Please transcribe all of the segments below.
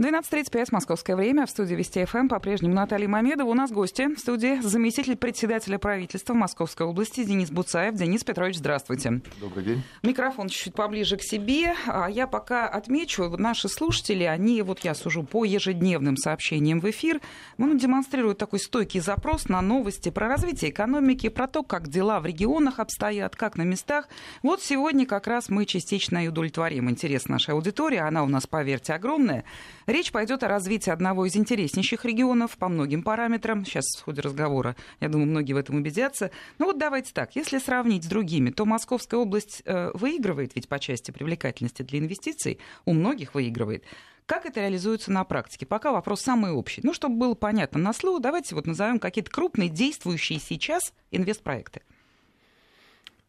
12.35, московское время. В студии Вести ФМ по-прежнему Наталья Мамедова. У нас гости в студии заместитель председателя правительства Московской области Денис Буцаев. Денис Петрович, здравствуйте. Добрый день. Микрофон чуть-чуть поближе к себе. А я пока отмечу, наши слушатели, они, вот я сужу по ежедневным сообщениям в эфир, ну, демонстрируют такой стойкий запрос на новости про развитие экономики, про то, как дела в регионах обстоят, как на местах. Вот сегодня как раз мы частично и удовлетворим интерес нашей аудитории. Она у нас, поверьте, огромная. Речь пойдет о развитии одного из интереснейших регионов по многим параметрам. Сейчас в ходе разговора, я думаю, многие в этом убедятся. Ну вот давайте так, если сравнить с другими, то Московская область э, выигрывает ведь по части привлекательности для инвестиций, у многих выигрывает. Как это реализуется на практике? Пока вопрос самый общий. Ну, чтобы было понятно на слово, давайте вот назовем какие-то крупные, действующие сейчас инвестпроекты.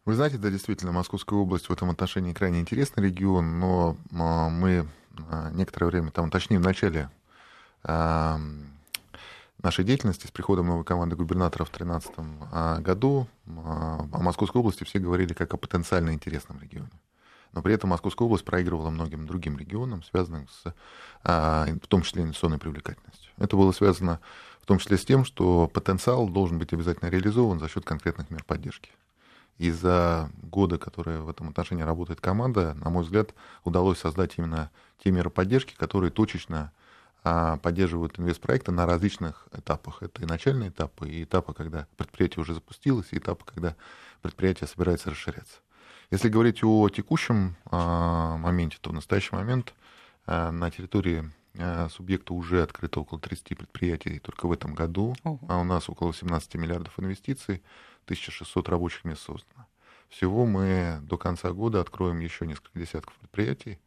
Вы знаете, да, действительно, Московская область в этом отношении крайне интересный регион, но а, мы некоторое время, там, точнее, в начале а, нашей деятельности с приходом новой команды губернатора в 2013 а, году о Московской области все говорили как о потенциально интересном регионе. Но при этом Московская область проигрывала многим другим регионам, связанным с, в том числе, инвестиционной привлекательностью. Это было связано в том числе с тем, что потенциал должен быть обязательно реализован за счет конкретных мер поддержки. И за годы, которые в этом отношении работает команда, на мой взгляд, удалось создать именно те меры поддержки, которые точечно а, поддерживают инвестпроекты на различных этапах. Это и начальные этапы, и этапы, когда предприятие уже запустилось, и этапы, когда предприятие собирается расширяться. Если говорить о текущем а, моменте, то в настоящий момент а, на территории субъекта уже открыто около 30 предприятий только в этом году, а у нас около 17 миллиардов инвестиций. 1600 рабочих мест создано. Всего мы до конца года откроем еще несколько десятков предприятий,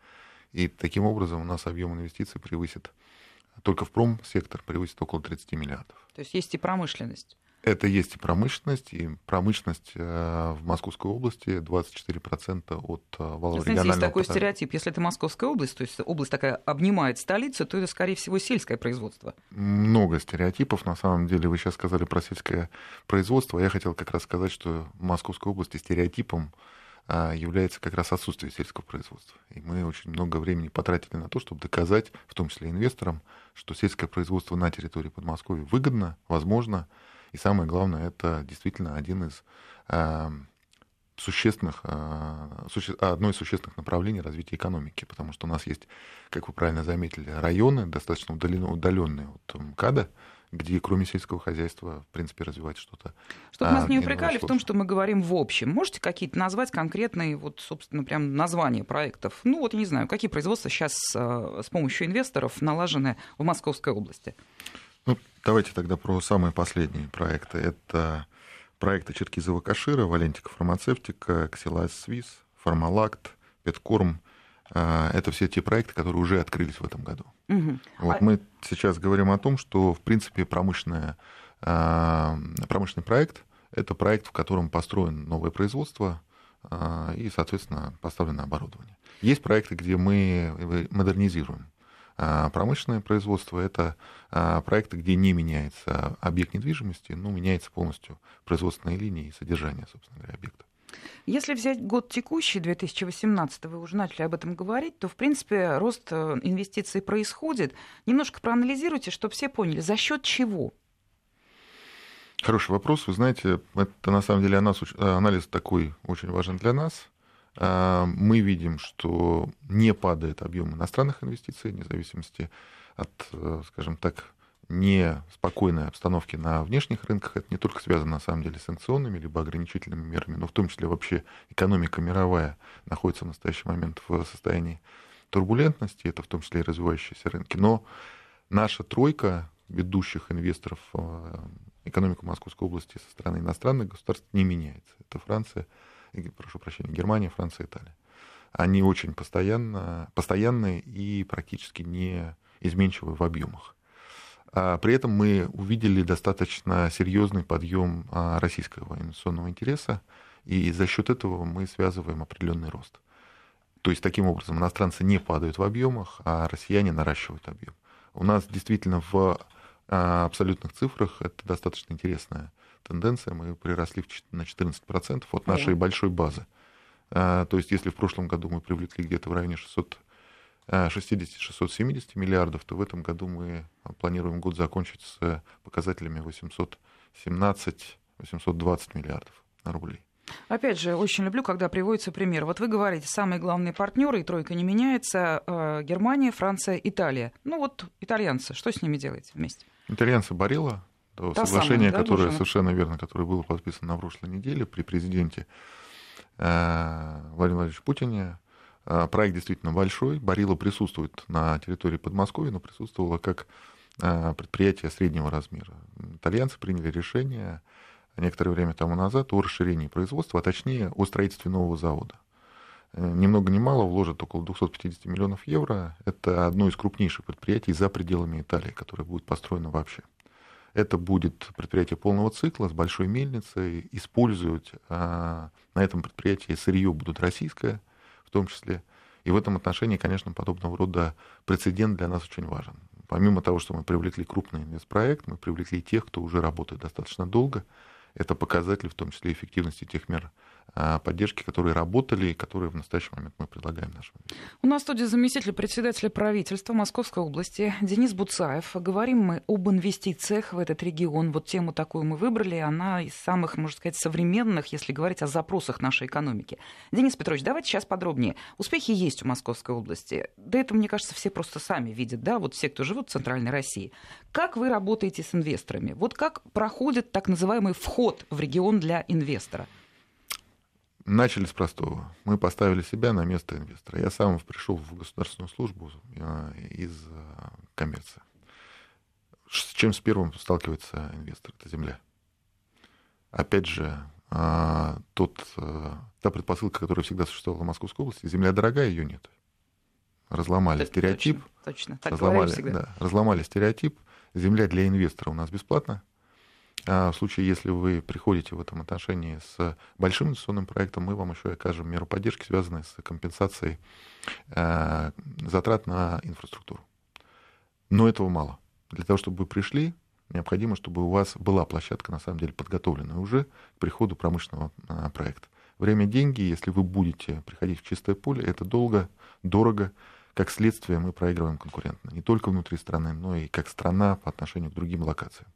и таким образом у нас объем инвестиций превысит, только в промсектор превысит около 30 миллиардов. То есть есть и промышленность. Это есть и промышленность, и промышленность э, в Московской области 24% от э, валового Знаете, регионального есть такой потока. стереотип, если это Московская область, то есть область такая обнимает столицу, то это, скорее всего, сельское производство. Много стереотипов, на самом деле. Вы сейчас сказали про сельское производство, я хотел как раз сказать, что в Московской области стереотипом э, является как раз отсутствие сельского производства. И мы очень много времени потратили на то, чтобы доказать, в том числе инвесторам, что сельское производство на территории Подмосковья выгодно, возможно, и самое главное, это действительно один из э, существенных, э, суще, одно из существенных направлений развития экономики, потому что у нас есть, как вы правильно заметили, районы, достаточно удаленные от МКАДа, где кроме сельского хозяйства, в принципе, развивать что-то. Чтобы а, нас не упрекали в том, что мы говорим в общем. Можете какие-то назвать конкретные, вот, собственно, прям названия проектов? Ну, вот, я не знаю, какие производства сейчас с помощью инвесторов налажены в Московской области? Давайте тогда про самые последние проекты. Это проекты Черкизова Кашира, Валентика Фармацевтика, Ксилайс Свис, Фармалакт, Петкорм. А, это все те проекты, которые уже открылись в этом году. Угу. Вот а... мы сейчас говорим о том, что, в принципе, промышленное, а, промышленный проект – это проект, в котором построено новое производство а, и, соответственно, поставлено оборудование. Есть проекты, где мы модернизируем промышленное производство – это а, проекты, где не меняется объект недвижимости, но меняется полностью производственная линия и содержание, собственно говоря, объекта. Если взять год текущий, 2018, вы уже начали об этом говорить, то, в принципе, рост э, инвестиций происходит. Немножко проанализируйте, чтобы все поняли, за счет чего? Хороший вопрос. Вы знаете, это на самом деле анализ такой очень важен для нас. А, мы видим, что не падает объем иностранных инвестиций, вне зависимости от, э, скажем так, неспокойной обстановки на внешних рынках. Это не только связано, на самом деле, с санкционными либо ограничительными мерами, но в том числе вообще экономика мировая находится в настоящий момент в состоянии турбулентности, это в том числе и развивающиеся рынки. Но наша тройка ведущих инвесторов в экономику Московской области со стороны иностранных государств не меняется. Это Франция, прошу прощения, Германия, Франция, Италия. Они очень постоянно, постоянные и практически не изменчивы в объемах. А при этом мы увидели достаточно серьезный подъем а, российского инвестиционного интереса, и за счет этого мы связываем определенный рост. То есть таким образом иностранцы не падают в объемах, а россияне наращивают объем. У нас действительно в абсолютных цифрах это достаточно интересная тенденция. Мы приросли на 14% от нашей большой базы. А, то есть если в прошлом году мы привлекли где-то в районе 600 660-670 миллиардов, то в этом году мы планируем год закончить с показателями 817-820 миллиардов рублей. Опять же, очень люблю, когда приводится пример. Вот вы говорите, самые главные партнеры, и тройка не меняется, э, Германия, Франция, Италия. Ну вот итальянцы, что с ними делаете вместе? Итальянцы Барилла, то Та соглашение, самая, да, которое, Бужина? совершенно верно, которое было подписано на прошлой неделе при президенте э, Владимире Владимировиче Путине. Э, проект действительно большой. Барилла присутствует на территории Подмосковья, но присутствовало как предприятие среднего размера. Итальянцы приняли решение некоторое время тому назад о расширении производства, а точнее о строительстве нового завода. Э, ни много ни мало вложат около 250 миллионов евро. Это одно из крупнейших предприятий за пределами Италии, которое будет построено вообще. Это будет предприятие полного цикла с большой мельницей. Использовать а, на этом предприятии сырье будут российское, в том числе. И в этом отношении, конечно, подобного рода прецедент для нас очень важен. Помимо того, что мы привлекли крупный инвестпроект, мы привлекли тех, кто уже работает достаточно долго, это показатель в том числе эффективности тех мер поддержки, которые работали и которые в настоящий момент мы предлагаем нашим. У нас в студии заместитель председателя правительства Московской области Денис Буцаев. Говорим мы об инвестициях в этот регион. Вот тему такую мы выбрали. Она из самых, можно сказать, современных, если говорить о запросах нашей экономики. Денис Петрович, давайте сейчас подробнее. Успехи есть у Московской области. Да это, мне кажется, все просто сами видят, да, вот все, кто живут в Центральной России. Как вы работаете с инвесторами? Вот как проходит так называемый вход в регион для инвестора? Начали с простого. Мы поставили себя на место инвестора. Я сам пришел в государственную службу э, из э, коммерции. С чем с первым сталкивается инвестор? Это земля. Опять же, э, тот, та предпосылка, которая всегда существовала в Московской области, земля дорогая, ее нет. Разломали Это стереотип. Точно, точно. Так разломали, да, разломали стереотип. Земля для инвестора у нас бесплатна а в случае, если вы приходите в этом отношении с большим инвестиционным проектом, мы вам еще окажем меру поддержки, связанную с компенсацией э, затрат на инфраструктуру. Но этого мало. Для того, чтобы вы пришли, необходимо, чтобы у вас была площадка, на самом деле, подготовленная уже к приходу промышленного э, проекта. Время – деньги. Если вы будете приходить в чистое поле, это долго, дорого. Как следствие, мы проигрываем конкурентно. Не только внутри страны, но и как страна по отношению к другим локациям.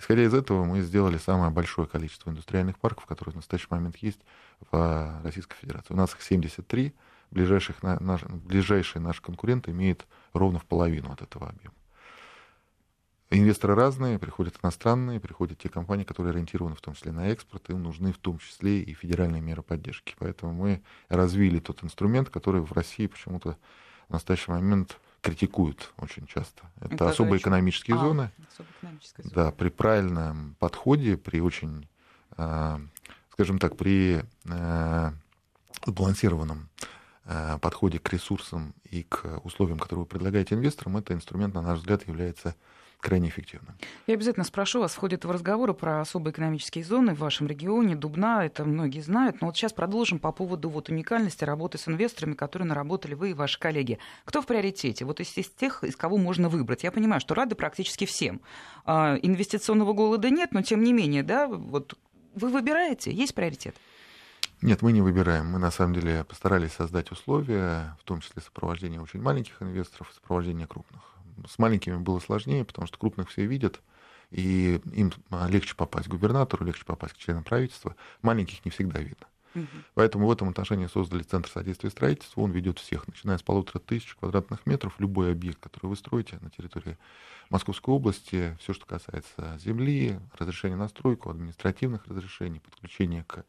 Исходя из этого, мы сделали самое большое количество индустриальных парков, которые в настоящий момент есть в Российской Федерации. У нас их 73, ближайших на, наш, ближайшие наши конкуренты имеют ровно в половину от этого объема. Инвесторы разные, приходят иностранные, приходят те компании, которые ориентированы в том числе на экспорт, им нужны в том числе и федеральные меры поддержки. Поэтому мы развили тот инструмент, который в России почему-то в настоящий момент критикуют очень часто. Это, Это особые очень... экономические а, зоны. Зона. Да, при правильном подходе, при очень, э, скажем так, при э, сбалансированном э, подходе к ресурсам и к условиям, которые вы предлагаете инвесторам, это инструмент, на наш взгляд, является крайне эффективно. Я обязательно спрошу вас, в разговоры про особые экономические зоны в вашем регионе, Дубна, это многие знают, но вот сейчас продолжим по поводу вот уникальности работы с инвесторами, которые наработали вы и ваши коллеги. Кто в приоритете? Вот из, из тех, из кого можно выбрать. Я понимаю, что рады практически всем. А, инвестиционного голода нет, но тем не менее, да, вот вы выбираете, есть приоритет? Нет, мы не выбираем. Мы на самом деле постарались создать условия, в том числе сопровождения очень маленьких инвесторов, сопровождения крупных. С маленькими было сложнее, потому что крупных все видят, и им легче попасть к губернатору, легче попасть к членам правительства. Маленьких не всегда видно. Угу. Поэтому в этом отношении создали Центр содействия строительству. Он ведет всех, начиная с полутора тысяч квадратных метров. Любой объект, который вы строите на территории Московской области, все, что касается земли, разрешения на стройку, административных разрешений, подключения к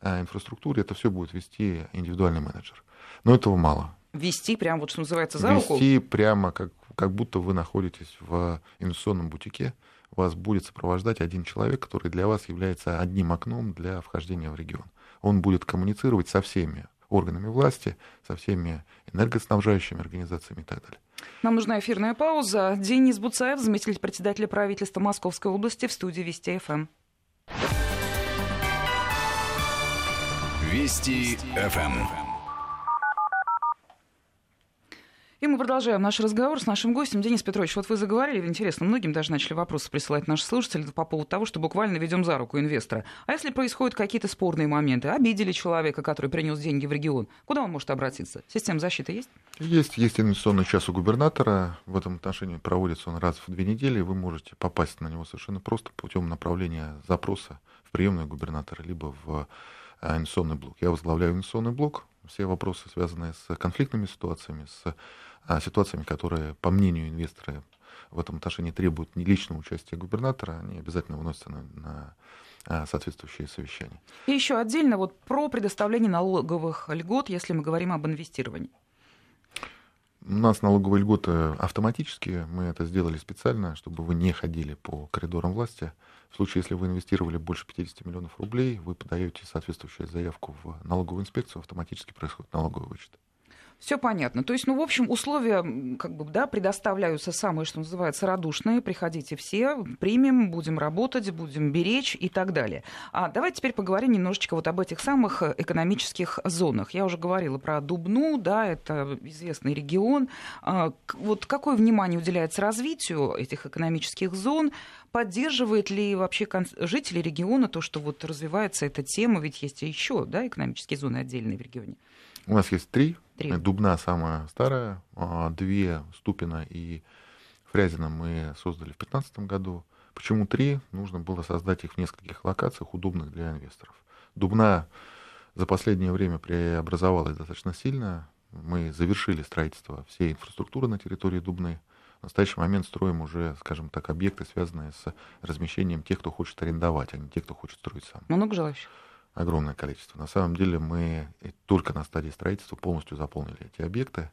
а, инфраструктуре, это все будет вести индивидуальный менеджер. Но этого мало. Вести прямо, вот что называется, за руку? Вести прямо как как будто вы находитесь в инвестиционном бутике, вас будет сопровождать один человек, который для вас является одним окном для вхождения в регион. Он будет коммуницировать со всеми органами власти, со всеми энергоснабжающими организациями и так далее. Нам нужна эфирная пауза. Денис Буцаев, заместитель председателя правительства Московской области в студии Вести ФМ. Вести ФМ. И мы продолжаем наш разговор с нашим гостем. Денис Петрович, вот вы заговорили, интересно, многим даже начали вопросы присылать наши слушатели по поводу того, что буквально ведем за руку инвестора. А если происходят какие-то спорные моменты, обидели человека, который принес деньги в регион, куда он может обратиться? Система защиты есть? Есть, есть инвестиционный час у губернатора. В этом отношении проводится он раз в две недели. Вы можете попасть на него совершенно просто путем направления запроса в приемную губернатора, либо в э, инвестиционный блок. Я возглавляю инвестиционный блок. Все вопросы, связанные с конфликтными ситуациями, с ситуациями, которые, по мнению инвестора, в этом отношении требуют не личного участия губернатора, они обязательно выносятся на, на а, соответствующие совещания. И еще отдельно вот про предоставление налоговых льгот, если мы говорим об инвестировании. У нас налоговые льготы автоматические. Мы это сделали специально, чтобы вы не ходили по коридорам власти. В случае, если вы инвестировали больше 50 миллионов рублей, вы подаете соответствующую заявку в налоговую инспекцию, автоматически происходит налоговый вычет. Все понятно. То есть, ну, в общем, условия как бы, да, предоставляются самые, что называется, радушные. Приходите все, примем, будем работать, будем беречь и так далее. А давайте теперь поговорим немножечко вот об этих самых экономических зонах. Я уже говорила про Дубну, да, это известный регион. А, вот какое внимание уделяется развитию этих экономических зон? Поддерживает ли вообще жители региона то, что вот развивается эта тема? Ведь есть еще, да, экономические зоны отдельные в регионе. У нас есть три. три. Дубна самая старая, а, две Ступина и Фрязина мы создали в 2015 году. Почему три? Нужно было создать их в нескольких локациях, удобных для инвесторов. Дубна за последнее время преобразовалась достаточно сильно. Мы завершили строительство всей инфраструктуры на территории Дубны. В настоящий момент строим уже, скажем так, объекты, связанные с размещением тех, кто хочет арендовать, а не тех, кто хочет строить сам. Много желающих? Огромное количество. На самом деле мы только на стадии строительства полностью заполнили эти объекты.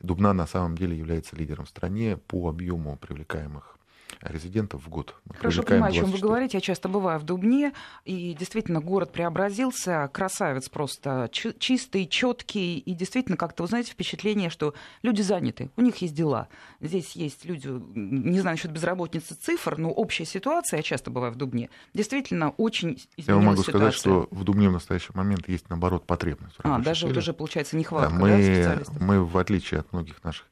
Дубна на самом деле является лидером в стране по объему привлекаемых резидентов в год. Мы Хорошо понимаю, о чем вы говорите. Я часто бываю в Дубне, и действительно город преобразился. Красавец просто чистый, четкий, и действительно как-то, вы знаете, впечатление, что люди заняты, у них есть дела. Здесь есть люди, не знаю насчет безработицы цифр, но общая ситуация, я часто бываю в Дубне, действительно очень изменилась Я могу ситуация. сказать, что в Дубне в настоящий момент есть, наоборот, потребность. А, даже вот уже, получается, нехватка да, мы, да, специалистов? Мы, в отличие от многих наших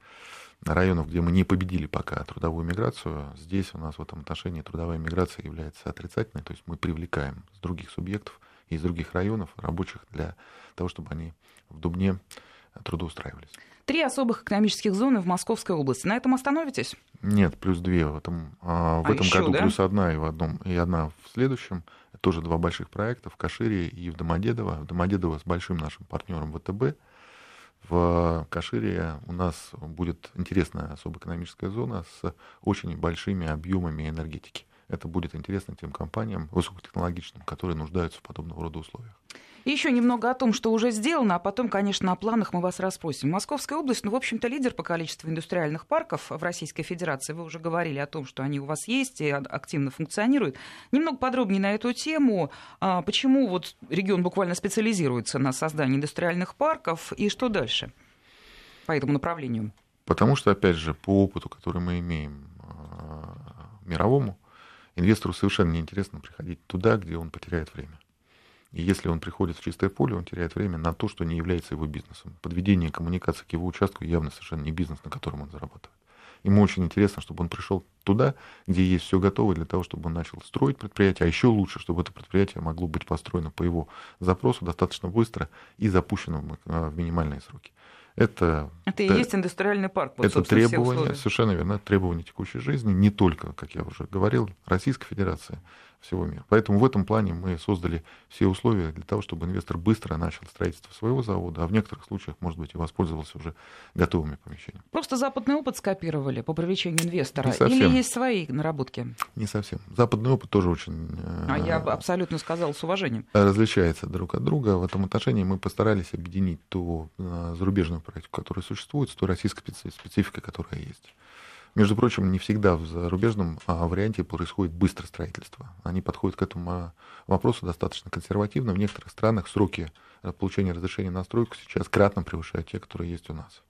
районов, где мы не победили пока трудовую миграцию, здесь у нас в этом отношении трудовая миграция является отрицательной, то есть мы привлекаем с других субъектов и из других районов рабочих для того, чтобы они в Дубне трудоустраивались. Три особых экономических зоны в Московской области. На этом остановитесь? Нет, плюс две в этом, а, в а этом еще, году, да? плюс одна и в одном, и одна в следующем. тоже два больших проекта в Кашире и в Домодедово. В Домодедово с большим нашим партнером ВТБ – в Кашире у нас будет интересная особая экономическая зона с очень большими объемами энергетики. Это будет интересно тем компаниям высокотехнологичным, которые нуждаются в подобного рода условиях. И еще немного о том, что уже сделано, а потом, конечно, о планах мы вас расспросим. Московская область, ну, в общем-то, лидер по количеству индустриальных парков в Российской Федерации. Вы уже говорили о том, что они у вас есть и активно функционируют. Немного подробнее на эту тему. А, почему вот регион буквально специализируется на создании индустриальных парков и что дальше по этому направлению? Потому что, опять же, по опыту, который мы имеем а, мировому, инвестору совершенно неинтересно приходить туда, где он потеряет время. И если он приходит в чистое поле, он теряет время на то, что не является его бизнесом. Подведение коммуникации к его участку явно совершенно не бизнес, на котором он зарабатывает. Ему очень интересно, чтобы он пришел туда, где есть все готово для того, чтобы он начал строить предприятие, а еще лучше, чтобы это предприятие могло быть построено по его запросу достаточно быстро и запущено в минимальные сроки. Это, это и есть индустриальный парк. Вот, это требование, совершенно верно, требование текущей жизни, не только, как я уже говорил, Российской Федерации, всего мира. Поэтому в этом плане мы создали все условия для того, чтобы инвестор быстро начал строительство своего завода, а в некоторых случаях, может быть, и воспользовался уже готовыми помещениями. Просто западный опыт скопировали по привлечению инвестора? Или есть свои наработки? Не совсем. Западный опыт тоже очень... А я э, абсолютно сказал с уважением. Различается друг от друга. В этом отношении мы постарались объединить ту э, зарубежную практику, которая существует, с той российской спецификой, которая есть. Между прочим, не всегда в зарубежном а, варианте происходит быстрое строительство. Они подходят к этому а, вопросу достаточно консервативно. В некоторых странах сроки э, получения разрешения на стройку сейчас кратно превышают те, которые есть у нас.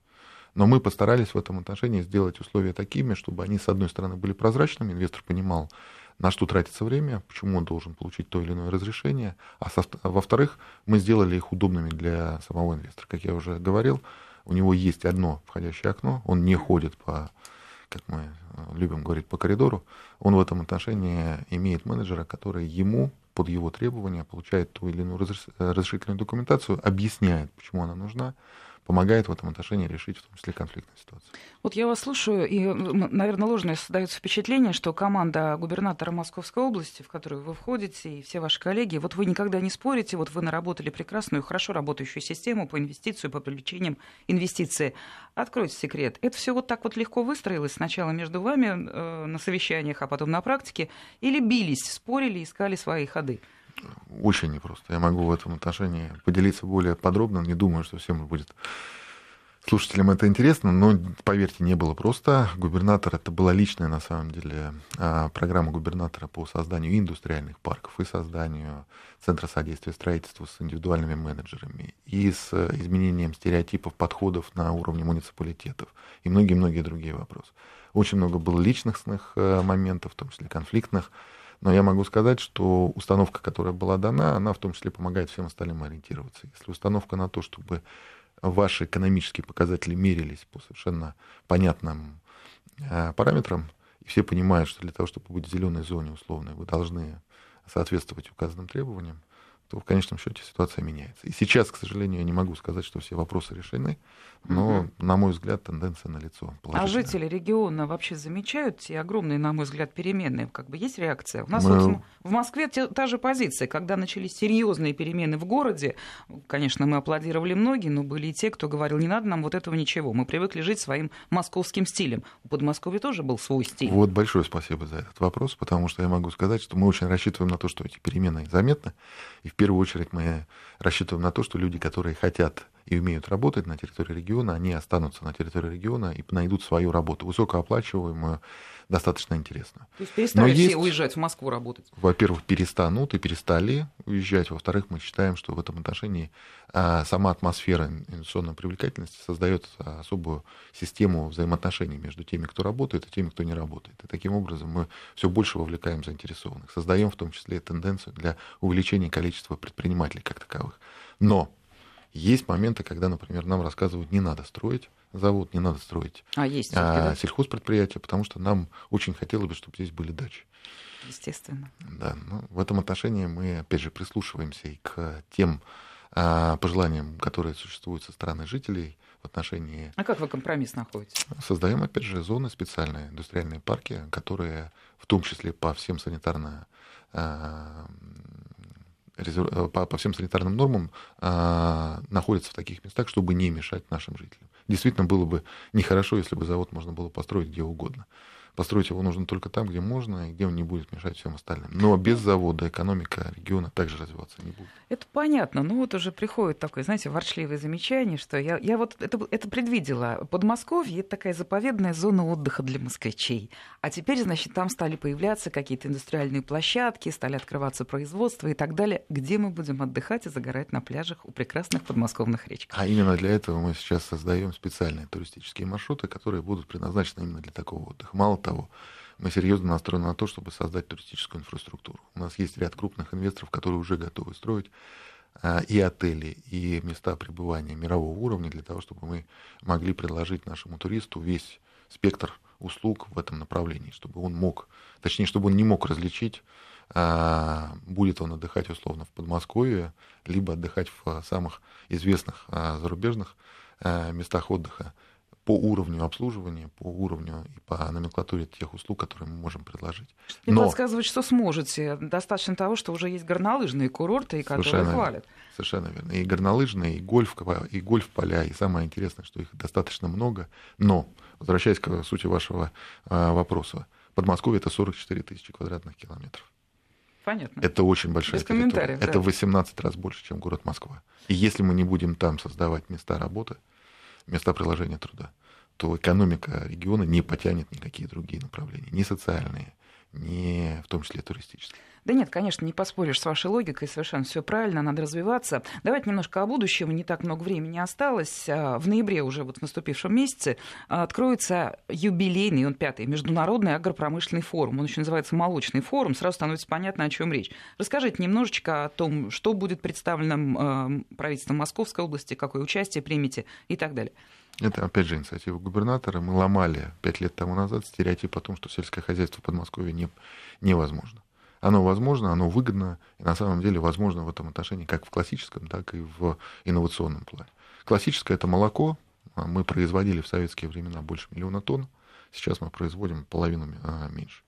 Но мы постарались в этом отношении сделать условия такими, чтобы они, с одной стороны, были прозрачными, инвестор понимал, на что тратится время, почему он должен получить то или иное разрешение, а со, во-вторых, мы сделали их удобными для самого инвестора. Как я уже говорил, у него есть одно входящее окно, он не ходит по, как мы любим говорить, по коридору, он в этом отношении имеет менеджера, который ему под его требования получает ту или иную разрешительную документацию, объясняет, почему она нужна, помогает в этом отношении решить в том числе конфликтные ситуации. Вот я вас слушаю, и, наверное, ложное создается впечатление, что команда губернатора Московской области, в которую вы входите, и все ваши коллеги, вот вы никогда не спорите, вот вы наработали прекрасную, хорошо работающую систему по инвестицию, по привлечениям инвестиций. Откройте секрет. Это все вот так вот легко выстроилось сначала между вами э, на совещаниях, а потом на практике, или бились, спорили, искали свои ходы? Очень непросто. Я могу в этом отношении поделиться более подробно. Не думаю, что всем будет слушателям это интересно, но, поверьте, не было просто. Губернатор, это была личная, на самом деле, а, программа губернатора по созданию индустриальных парков и созданию Центра содействия строительству с индивидуальными менеджерами и с изменением стереотипов, подходов на уровне муниципалитетов и многие-многие другие вопросы. Очень много было личных э, моментов, в том числе конфликтных. Но я могу сказать, что установка, которая была дана, она в том числе помогает всем остальным ориентироваться. Если установка на то, чтобы ваши экономические показатели мерились по совершенно понятным э, параметрам, и все понимают, что для того, чтобы быть в зеленой зоне условной, вы должны соответствовать указанным требованиям, то в конечном счете ситуация меняется. И сейчас, к сожалению, я не могу сказать, что все вопросы решены, но, угу. на мой взгляд, тенденция налицо. А жители региона вообще замечают те огромные, на мой взгляд, перемены? Как бы есть реакция? У нас Мы... вот в Москве те, та же позиция. Когда начались серьезные перемены в городе, конечно, мы аплодировали многие, но были и те, кто говорил, не надо нам вот этого ничего. Мы привыкли жить своим московским стилем. У Подмосковья тоже был свой стиль. Вот большое спасибо за этот вопрос, потому что я могу сказать, что мы очень рассчитываем на то, что эти перемены заметны. И в первую очередь мы рассчитываем на то, что люди, которые хотят и умеют работать на территории региона, они останутся на территории региона и найдут свою работу, высокооплачиваемую, достаточно интересно. То есть перестали Но все есть, уезжать в Москву работать? Во-первых, перестанут и перестали уезжать. Во-вторых, мы считаем, что в этом отношении а, сама атмосфера инвестиционной привлекательности создает особую систему взаимоотношений между теми, кто работает, и теми, кто не работает. И таким образом мы все больше вовлекаем заинтересованных, создаем в том числе тенденцию для увеличения количества предпринимателей как таковых. Но есть моменты, когда, например, нам рассказывают, не надо строить завод, не надо строить а, есть а, сельхозпредприятия, потому что нам очень хотелось бы, чтобы здесь были дачи. Естественно. Да, ну, в этом отношении мы, опять же, прислушиваемся и к тем а, пожеланиям, которые существуют со стороны жителей в отношении... А как вы компромисс находите? Создаем, опять же, зоны специальные, индустриальные парки, которые в том числе по всем санитарно а, по, по всем санитарным нормам а, находятся в таких местах, чтобы не мешать нашим жителям. Действительно, было бы нехорошо, если бы завод можно было построить где угодно. Построить его нужно только там, где можно, и где он не будет мешать всем остальным. Но без завода экономика региона также развиваться не будет. Это понятно. Ну вот уже приходит такое, знаете, ворчливое замечание, что я, я вот это, это предвидела. Подмосковье — это такая заповедная зона отдыха для москвичей. А теперь, значит, там стали появляться какие-то индустриальные площадки, стали открываться производства и так далее. Где мы будем отдыхать и загорать на пляжах у прекрасных подмосковных речек? А именно для этого мы сейчас создаем специальные туристические маршруты, которые будут предназначены именно для такого отдыха. Мало того, мы серьезно настроены на то, чтобы создать туристическую инфраструктуру. У нас есть ряд крупных инвесторов, которые уже готовы строить а, и отели, и места пребывания мирового уровня для того, чтобы мы могли предложить нашему туристу весь спектр услуг в этом направлении, чтобы он мог, точнее, чтобы он не мог различить, а, будет он отдыхать условно в Подмосковье, либо отдыхать в самых известных а, зарубежных местах отдыха по уровню обслуживания, по уровню и по номенклатуре тех услуг, которые мы можем предложить. И Но... подсказывать, что сможете. Достаточно того, что уже есть горнолыжные курорты, которые совершенно, хвалят. Совершенно верно. И горнолыжные, и гольф, и гольф-поля, и самое интересное, что их достаточно много. Но, возвращаясь к сути вашего а, вопроса, Подмосковье это 44 тысячи квадратных километров. Понятно. Это очень большая Без территория. Да. Это 18 раз больше, чем город Москва. И если мы не будем там создавать места работы, места приложения труда, то экономика региона не потянет никакие другие направления, ни социальные, ни в том числе туристические. Да нет, конечно, не поспоришь с вашей логикой, совершенно все правильно, надо развиваться. Давайте немножко о будущем, не так много времени осталось. А, в ноябре уже вот в наступившем месяце откроется юбилейный, он пятый, Международный агропромышленный форум. Он еще называется Молочный форум, сразу становится понятно, о чем речь. Расскажите немножечко о том, что будет представлено правительством Московской области, какое участие примете и так далее. Это, опять же, инициатива губернатора. Мы ломали пять лет тому назад стереотип о том, что сельское хозяйство в Подмосковье не, невозможно. Оно возможно, оно выгодно, и на самом деле возможно в этом отношении как в классическом, так и в инновационном плане. Классическое это молоко. Мы производили в советские времена больше миллиона тонн. Сейчас мы производим половину а, меньше.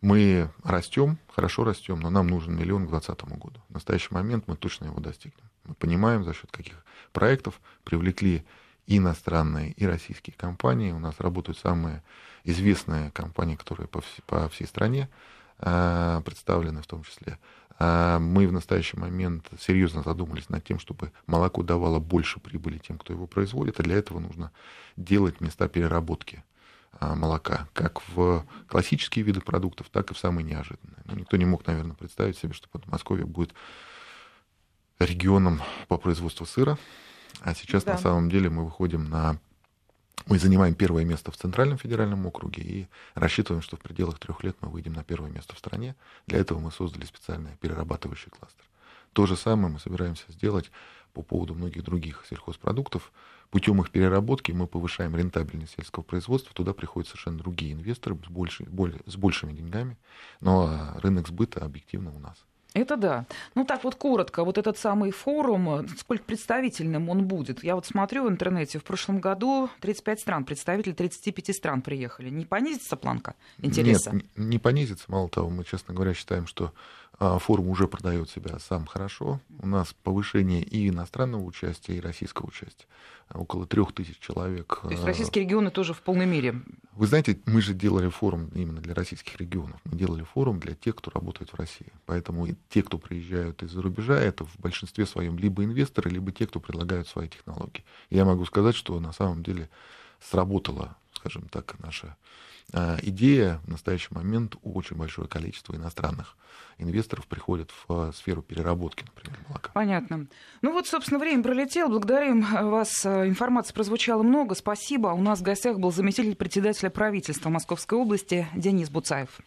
Мы растем, хорошо растем, но нам нужен миллион к 2020 году. В настоящий момент мы точно его достигнем. Мы понимаем, за счет каких проектов привлекли и иностранные, и российские компании. У нас работают самые известные компании, которые по, вс- по всей стране э, представлены в том числе. Э, мы в настоящий момент серьезно задумались над тем, чтобы молоко давало больше прибыли тем, кто его производит, а для этого нужно делать места переработки э, молока, как в классические виды продуктов, так и в самые неожиданные. Ну, никто не мог, наверное, представить себе, что Подмосковье будет регионом по производству сыра, а сейчас да. на самом деле мы выходим на... Мы занимаем первое место в Центральном федеральном округе и рассчитываем, что в пределах трех лет мы выйдем на первое место в стране. Для этого мы создали специальный перерабатывающий кластер. То же самое мы собираемся сделать по поводу многих других сельхозпродуктов. Путем их переработки мы повышаем рентабельность сельского производства. Туда приходят совершенно другие инвесторы с, больше, более, с большими деньгами. Но рынок сбыта объективно у нас. Это да. Ну так вот коротко, вот этот самый форум, сколько представительным он будет? Я вот смотрю в интернете, в прошлом году 35 стран, представители 35 стран приехали. Не понизится планка интереса? Нет, не понизится. Мало того, мы, честно говоря, считаем, что форум уже продает себя сам хорошо. У нас повышение и иностранного участия, и российского участия. Около трех тысяч человек. То есть а, российские регионы тоже в полной мере? Вы знаете, мы же делали форум именно для российских регионов. Мы делали форум для тех, кто работает в России. Поэтому и те, кто приезжают из-за рубежа, это в большинстве своем либо инвесторы, либо те, кто предлагают свои технологии. я могу сказать, что на самом деле сработала, скажем так, наша а, идея в настоящий момент очень большое количество иностранных инвесторов приходят в а, сферу переработки, например, молока. Понятно. Ну вот, собственно, время пролетело. Благодарим вас. Информации прозвучало много. Спасибо. У нас в гостях был заместитель председателя правительства Московской области Денис Буцаев.